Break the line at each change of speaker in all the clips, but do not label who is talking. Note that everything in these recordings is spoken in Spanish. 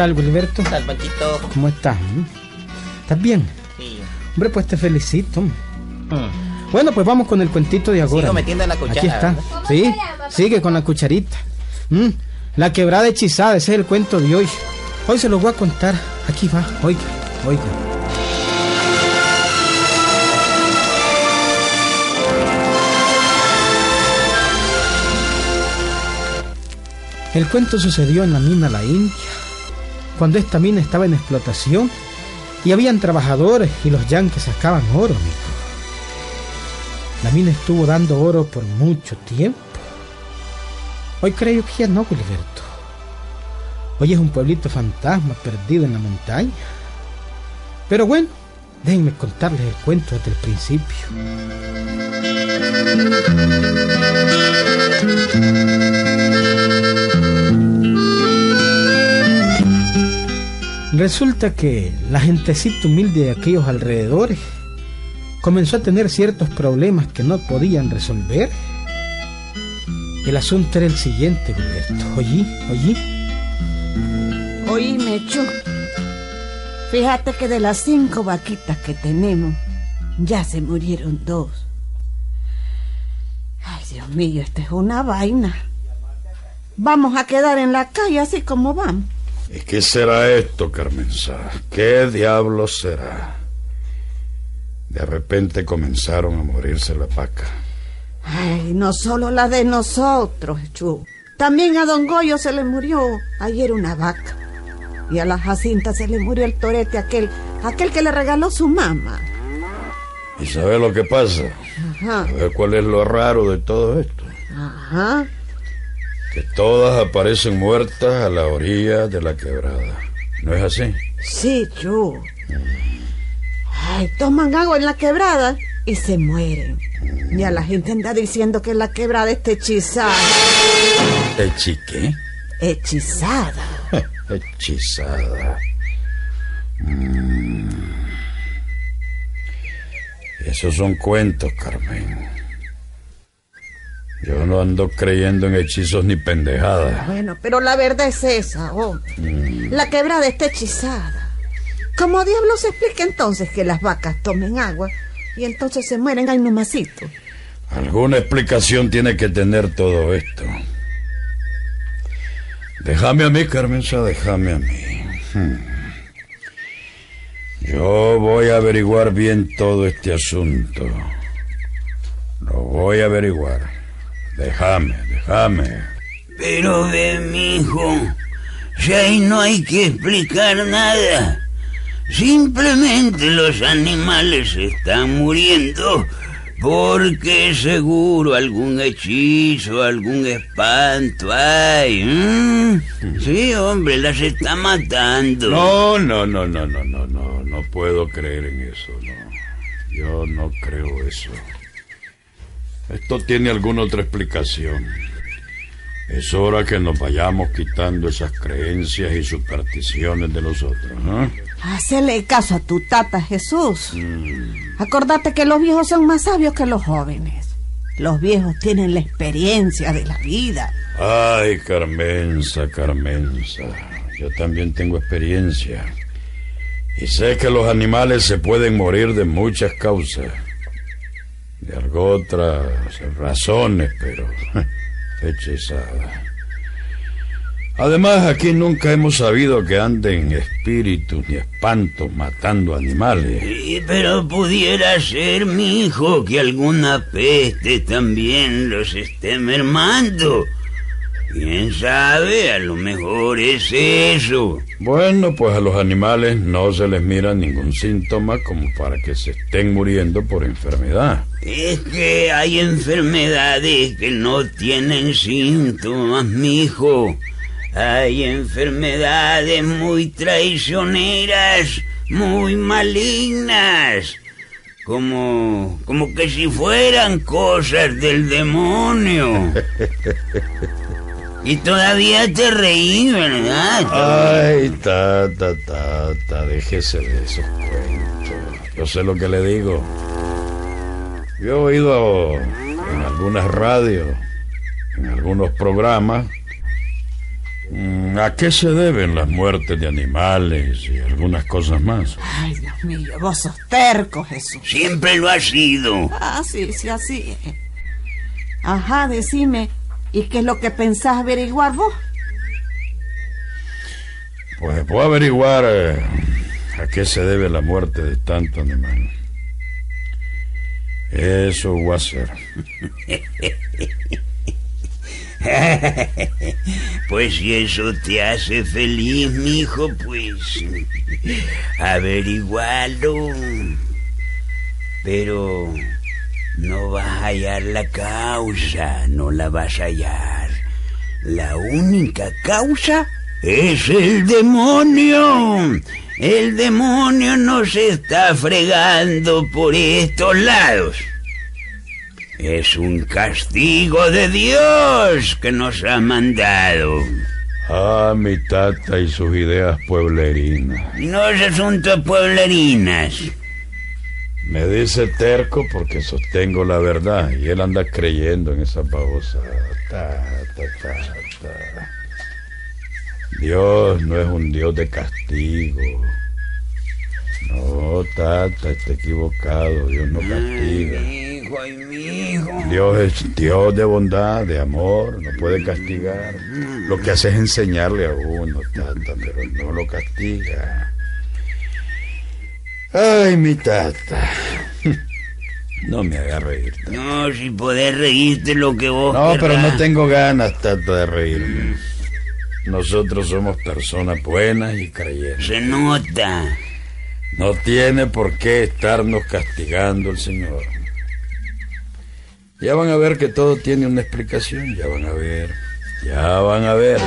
¿Qué tal, Gilberto?
¿Qué tal, Panchito?
¿Cómo estás? ¿Estás bien?
Sí.
Hombre, pues te felicito.
Mm.
Bueno, pues vamos con el cuentito de ahora.
Sigo metiendo la cuchara.
Aquí está. Sí, sigue con la cucharita. Mm, La quebrada hechizada, ese es el cuento de hoy. Hoy se lo voy a contar. Aquí va, oiga, oiga. El cuento sucedió en la mina La India, cuando esta mina estaba en explotación y habían trabajadores y los yanques sacaban oro, amigo. La mina estuvo dando oro por mucho tiempo. Hoy creo que ya no, Gilberto. Hoy es un pueblito fantasma perdido en la montaña. Pero bueno, déjenme contarles el cuento desde el principio. Resulta que la gentecita humilde de aquellos alrededores comenzó a tener ciertos problemas que no podían resolver. El asunto era el siguiente, Gilberto. Oye, oye.
Oíme, Chu. Fíjate que de las cinco vaquitas que tenemos, ya se murieron dos. Ay, Dios mío, esta es una vaina. Vamos a quedar en la calle así como vamos.
¿Y qué será esto, Carmenza? ¿Qué diablos será? De repente comenzaron a morirse la vaca.
Ay, no solo la de nosotros, Chu. También a Don Goyo se le murió ayer una vaca. Y a la Jacinta se le murió el torete aquel, aquel que le regaló su mamá.
¿Y sabe lo que pasa?
Ajá,
¿Sabe cuál es lo raro de todo esto?
ajá.
Que todas aparecen muertas a la orilla de la quebrada. ¿No es así?
Sí, Chu. Ay, toman agua en la quebrada y se mueren. Ya la gente anda diciendo que la quebrada está hechizada.
¿Echiqué?
Hechizada.
Hechizada. Mm. Esos son cuentos, Carmen. Yo no ando creyendo en hechizos ni pendejadas.
Bueno, pero la verdad es esa, oh. La quebrada está hechizada. ¿Cómo diablos se explica entonces que las vacas tomen agua y entonces se mueren al nomásito?
Alguna explicación tiene que tener todo esto. Déjame a mí, Carmenza, déjame a mí. Hmm. Yo voy a averiguar bien todo este asunto. Lo voy a averiguar. Déjame, déjame.
Pero ve, mijo, si ahí no hay que explicar nada. Simplemente los animales están muriendo porque seguro algún hechizo, algún espanto hay. Sí, hombre, las está matando.
No, no, no, no, no, no, no. No puedo creer en eso, no. Yo no creo eso. Esto tiene alguna otra explicación. Es hora que nos vayamos quitando esas creencias y supersticiones de nosotros, ¿no?
Hacele caso a tu tata Jesús. Acordate que los viejos son más sabios que los jóvenes. Los viejos tienen la experiencia de la vida.
Ay, Carmenza, Carmenza. Yo también tengo experiencia. Y sé que los animales se pueden morir de muchas causas. De otras razones, pero hechizada. Además, aquí nunca hemos sabido que anden espíritus ni espantos matando animales.
Sí, pero pudiera ser, mi hijo, que alguna peste también los esté mermando. Quién sabe, a lo mejor es eso.
Bueno, pues a los animales no se les mira ningún síntoma como para que se estén muriendo por enfermedad.
Es que hay enfermedades que no tienen síntomas, mijo. Hay enfermedades muy traicioneras, muy malignas. Como, como que si fueran cosas del demonio. Y todavía te reí, ¿verdad?
Ay, ta, ta, ta, ta, déjese de esos cuentos. Yo sé lo que le digo. Yo he oído en algunas radios, en algunos programas, Mm, ¿A qué se deben las muertes de animales y algunas cosas más?
Ay, Dios mío, vos sos terco, Jesús.
Siempre lo ha sido.
Ah, sí, sí, así. Ajá, decime, ¿y qué es lo que pensás averiguar vos?
Pues puedo averiguar eh, a qué se debe la muerte de tanto animal. Eso voy a hacer.
Pues si eso te hace feliz, mijo, pues averigualo. Pero no vas a hallar la causa, no la vas a hallar. La única causa es el demonio. El demonio nos está fregando por estos lados. Es un castigo de Dios que nos ha mandado.
Ah, mi tata y sus ideas pueblerinas.
No es asunto de pueblerinas.
Me dice terco porque sostengo la verdad y él anda creyendo en esa babosa. Ta, ta, ta, ta. Dios no es un Dios de castigo. No, tata, está equivocado. Dios no castiga.
Ay, mi hijo, ay, mi hijo.
Dios es Dios de bondad, de amor, no puede castigar. Lo que hace es enseñarle a uno, tata, pero no lo castiga. Ay, mi tata. No me haga reír. tata.
No, si podés reírte lo que vos
No, pero no tengo ganas, tata, de reírme. Nosotros somos personas buenas y creyentes.
Se nota.
No tiene por qué estarnos castigando el Señor. Ya van a ver que todo tiene una explicación, ya van a ver, ya van a ver.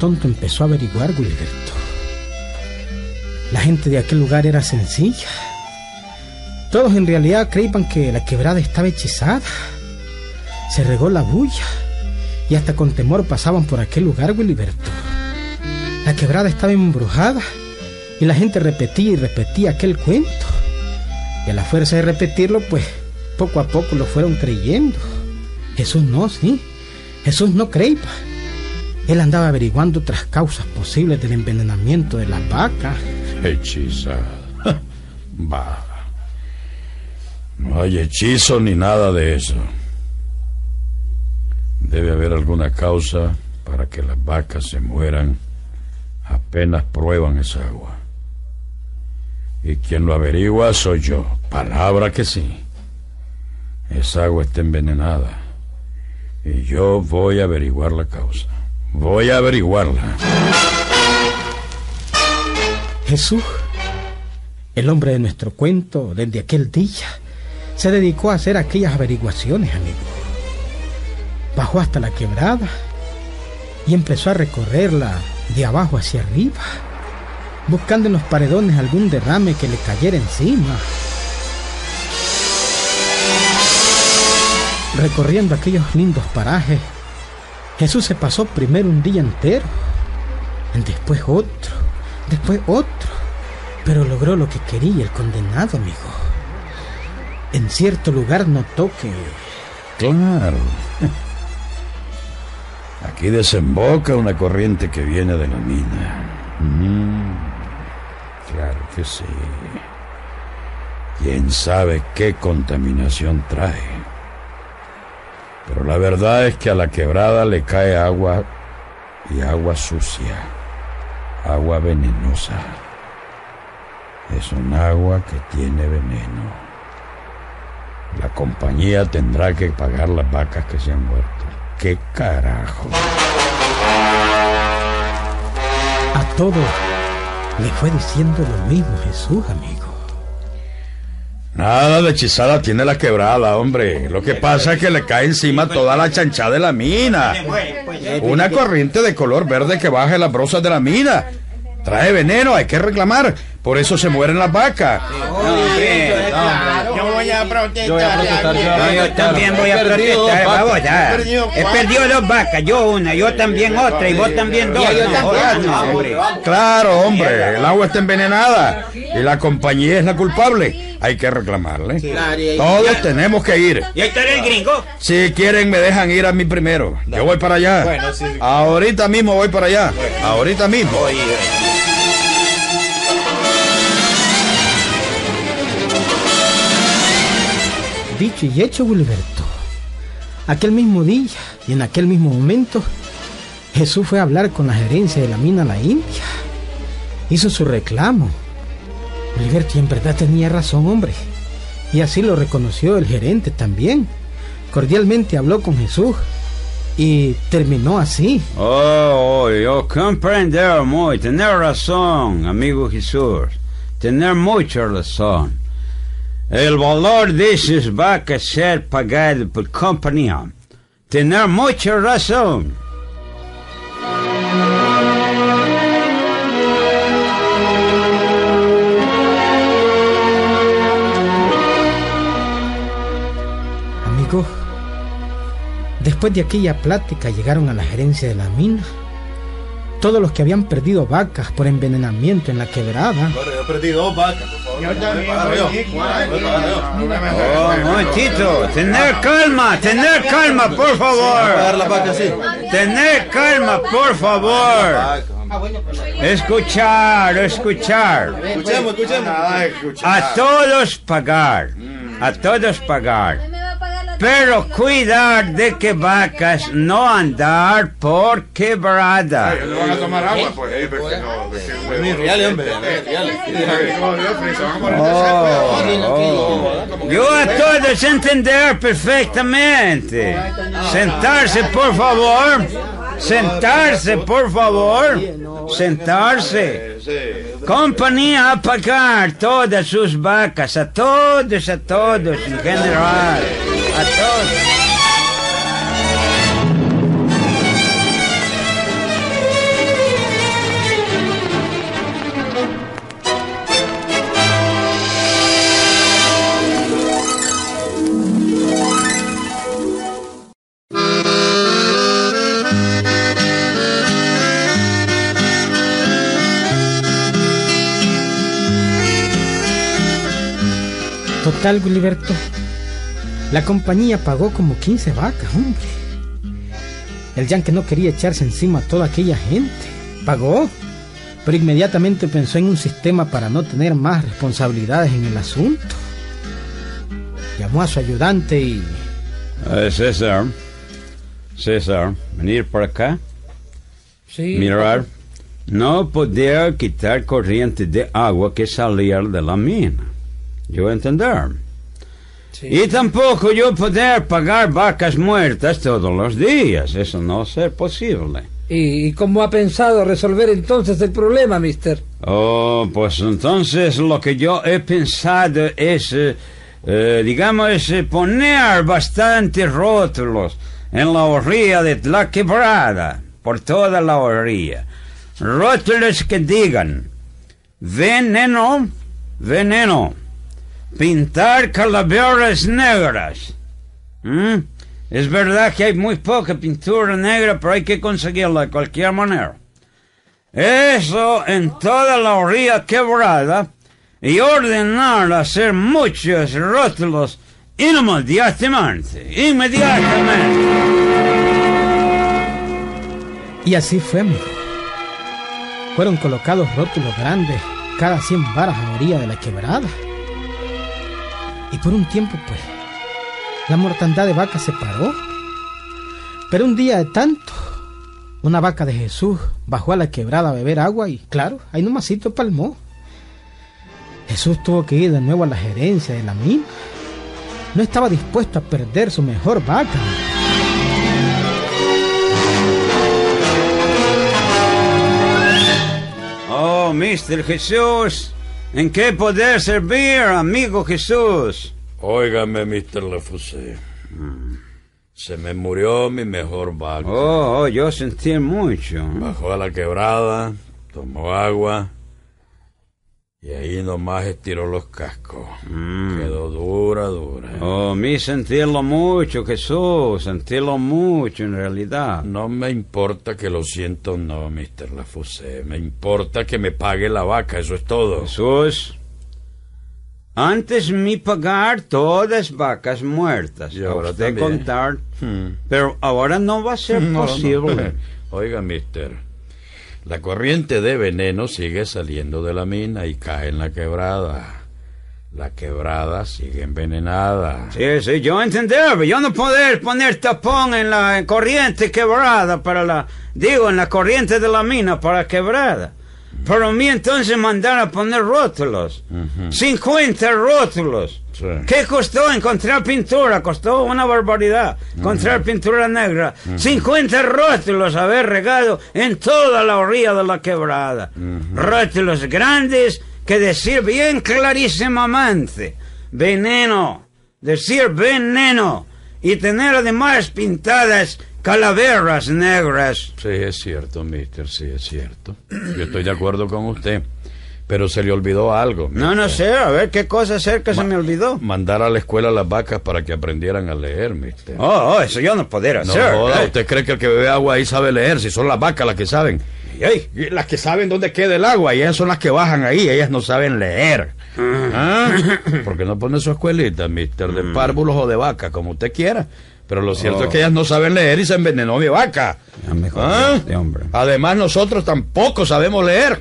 Tonto, empezó a averiguar, Gilberto. La gente de aquel lugar era sencilla. Todos en realidad creían que la quebrada estaba hechizada. Se regó la bulla y hasta con temor pasaban por aquel lugar, Gilberto. La quebrada estaba embrujada y la gente repetía y repetía aquel cuento. Y a la fuerza de repetirlo, pues poco a poco lo fueron creyendo. Jesús no, sí. Jesús no creía. Él andaba averiguando otras causas posibles del envenenamiento de las vacas.
Hechizada. Va. No hay hechizo ni nada de eso. Debe haber alguna causa para que las vacas se mueran apenas prueban esa agua. Y quien lo averigua soy yo. Palabra que sí. Esa agua está envenenada. Y yo voy a averiguar la causa. Voy a averiguarla.
Jesús, el hombre de nuestro cuento, desde aquel día, se dedicó a hacer aquellas averiguaciones, amigo. Bajó hasta la quebrada y empezó a recorrerla de abajo hacia arriba, buscando en los paredones algún derrame que le cayera encima. Recorriendo aquellos lindos parajes, Jesús se pasó primero un día entero, después otro, después otro, pero logró lo que quería el condenado, amigo. En cierto lugar notó que
Claro. Aquí desemboca una corriente que viene de la mina. Mm, claro que sí. ¿Quién sabe qué contaminación trae? Pero la verdad es que a la quebrada le cae agua y agua sucia, agua venenosa. Es un agua que tiene veneno. La compañía tendrá que pagar las vacas que se han muerto. ¿Qué carajo?
a todo le fue diciendo lo mismo Jesús, amigo.
Nada de hechizada tiene la quebrada, hombre. Lo que pasa es que le cae encima toda la chanchada de la mina. Una corriente de color verde que baja en las brosas de la mina. Trae veneno, hay que reclamar. Por eso se mueren las vacas.
Yo voy a protestar.
Yo voy a protestar, yo-
No, yo también voy a
He perdido
protestar. Vamos ya.
He perdido
He perdido dos vacas. Yo una, yo también otra y vos también dos.
yo
No,
también.
no, hombre.
Claro, hombre, el agua está envenenada y la compañía es la culpable. Hay que reclamarle. Todos tenemos que ir.
¿Y ahí está el gringo?
Si quieren, me dejan ir a mí primero. Yo voy para allá.
Bueno, sí.
Ahorita mismo voy para allá. Ahorita mismo.
Dicho y hecho, Gilberto. Aquel mismo día y en aquel mismo momento, Jesús fue a hablar con la gerencia de la mina La India. Hizo su reclamo. Gilberto, y en verdad tenía razón, hombre. Y así lo reconoció el gerente también. Cordialmente habló con Jesús y terminó así.
Oh, oh, yo comprender muy, tener razón, amigo Jesús, tener mucha razón. El valor de esas vacas ser pagado por compañía, tener mucha razón.
Después de aquella plática llegaron a la gerencia de la mina. Todos los que habían perdido vacas por envenenamiento en la quebrada
Bueno, yo perdí dos vacas, por favor.
Yo también.
Oh, tener calma, tener calma, por favor. Tener calma, por favor. Escuchar, escuchar.
Escuchemos, escuchemos.
A todos pagar, a todos pagar. Pero cuidar de que vacas no andar por quebrada.
No van a tomar agua, pues.
Mis reales, hombre. mis reales.
Yo a todos entender perfectamente. Sentarse, por favor. Sentarse, por favor. Sentarse. Compañía a pagar todas sus vacas, a todos, a todos, en general.
Total, Gilberto. La compañía pagó como 15 vacas, hombre. El Yankee no quería echarse encima a toda aquella gente. Pagó, pero inmediatamente pensó en un sistema para no tener más responsabilidades en el asunto. Llamó a su ayudante y...
Eh, César, César, venir por acá.
Sí,
Mirar, no poder quitar corriente de agua que salir de la mina. Yo entender. Y tampoco yo poder pagar vacas muertas todos los días. Eso no ser posible.
¿Y, cómo ha pensado resolver entonces el problema, mister?
Oh, pues entonces lo que yo he pensado es, eh, eh, digamos, eh, poner bastantes rótulos en la orilla de la quebrada, por toda la orilla. Rótulos que digan, veneno, veneno, pintar calaveras negras. ¿Mm? Es verdad que hay muy poca pintura negra, pero hay que conseguirla de cualquier manera. Eso en toda la orilla quebrada y ordenar hacer muchos rótulos inmediatamente. Inmediatamente.
Y así fue. Fueron colocados rótulos grandes, cada 100 varas a orilla de la quebrada. Por un tiempo, pues, la mortandad de vacas se paró. Pero un día de tanto, una vaca de Jesús bajó a la quebrada a beber agua y, claro, ahí nomasito palmó. Jesús tuvo que ir de nuevo a la gerencia de la mina. No estaba dispuesto a perder su mejor vaca.
Oh, Mr. Jesús, ¿En qué poder servir, amigo Jesús?
Óigame, Mr. Lefusé. Se me murió mi mejor vaca.
Oh, oh, yo sentí mucho.
Bajó a la quebrada, tomó agua y ahí nomás estiró los cascos. Quedó dura, dura.
Oh, mi sentirlo mucho, Jesús, sentirlo mucho en realidad.
No me importa que lo siento, no, Mr. Lafusé. Me importa que me pague la vaca, eso es todo.
Jesús, antes mi pagar todas vacas muertas.
Y ahora
usted
también.
contar,
Hmm.
pero ahora no va a ser
No, no.
posible.
Oiga, mister, la corriente de veneno sigue saliendo de la mina y cae en la quebrada. La quebrada sigue envenenada.
Sí, sí, yo entender, pero yo no poder poner tapón en la corriente quebrada para la, digo, en la corriente de la mina para quebrada. Pero a mí entonces mandar a poner rótulos. 50 rótulos.
Sí.
¿Qué costó encontrar pintura? Costó una barbaridad. Encontrar pintura negra. 50 rótulos haber regado en toda la orilla de la quebrada. Rótulos grandes que decir bien clarísimamente. Veneno. Decir veneno. Y tener además pintadas calaveras negras.
Sí, es cierto, mister, sí, es cierto. Yo estoy de acuerdo con usted. Pero se le olvidó algo.
No, no sé, a ver qué cosa cerca se me olvidó.
Mandar a la escuela a las vacas para que aprendieran a leer, mister.
Oh, oh, eso yo no poder
No
hacer.
joda,
eh.
¿usted cree que el que bebe agua ahí sabe leer? Si son las vacas las que saben. Y, y las que saben dónde queda el agua, y ellas son las que bajan ahí, ellas no saben leer. ¿Ah? ¿Por qué no pone su escuelita, mister, de párvulos o de vaca, como usted quiera? Pero lo cierto
Oh.
es que ellas no saben leer y se envenenó mi vaca. ¿Ah?
este hombre.
Además, nosotros tampoco sabemos leer.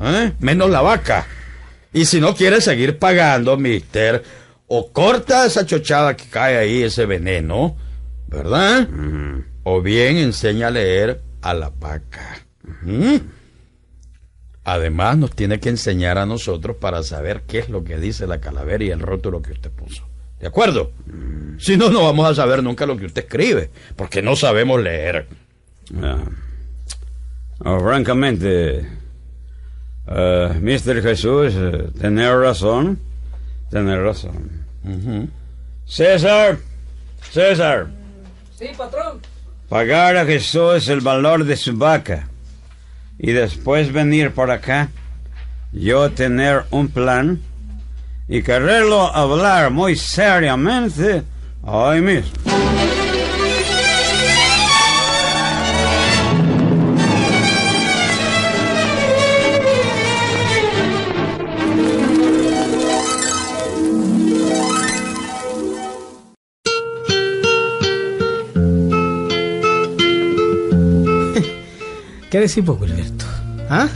¿Eh? Menos la vaca. Y si no quiere seguir pagando, mister, o corta esa chochada que cae ahí, ese veneno, ¿verdad? O bien enseña a leer a la vaca. ¿Mm? Además, nos tiene que enseñar a nosotros para saber qué es lo que dice la calavera y el rótulo que usted puso. ¿De acuerdo? Si no, no vamos a saber nunca lo que usted escribe, porque no sabemos leer.
Ah. Oh, francamente, eh, Mr. Jesús, eh, tener razón, tener razón. César, César,
Sí, patrón.
pagar a Jesús el valor de su vaca y después venir por acá, yo tener un plan y quererlo hablar muy seriamente hoy mismo.
¿Qué decís vos, Gilberto? ¿Ah?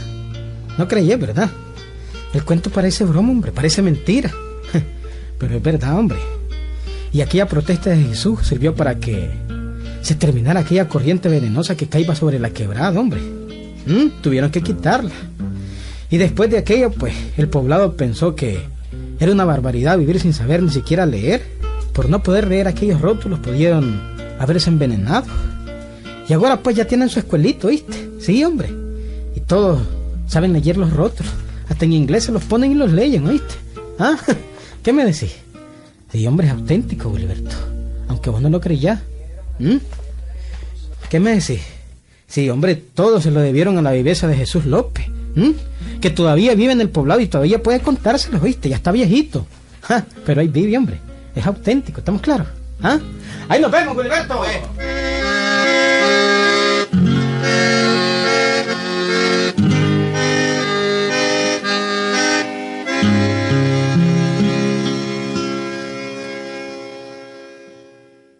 No creí, ¿verdad? El cuento parece broma, hombre, parece mentira. Pero es verdad, hombre. Y aquella protesta de Jesús sirvió para que se terminara aquella corriente venenosa que caía sobre la quebrada, hombre. ¿Mm? Tuvieron que quitarla. Y después de aquello, pues, el poblado pensó que era una barbaridad vivir sin saber ni siquiera leer. Por no poder leer aquellos rótulos, pudieron haberse envenenado. Y ahora pues ya tienen su escuelito, ¿viste? Sí, hombre. Y todos saben leer los rótulos. Hasta en inglés se los ponen y los leen, ¿oíste? ¿Ah? ¿Qué me decís? Sí, hombre, es auténtico, Gilberto. Aunque vos no lo creyás. ¿Mm? ¿Qué me decís? Sí, hombre, todos se lo debieron a la viveza de Jesús López. ¿Mm? Que todavía vive en el poblado y todavía puede contárselos, ¿oíste? Ya está viejito. Ja, Pero ahí vive, hombre. Es auténtico, ¿estamos claros? ¿Ah? Ahí nos vemos, Gilberto. eh.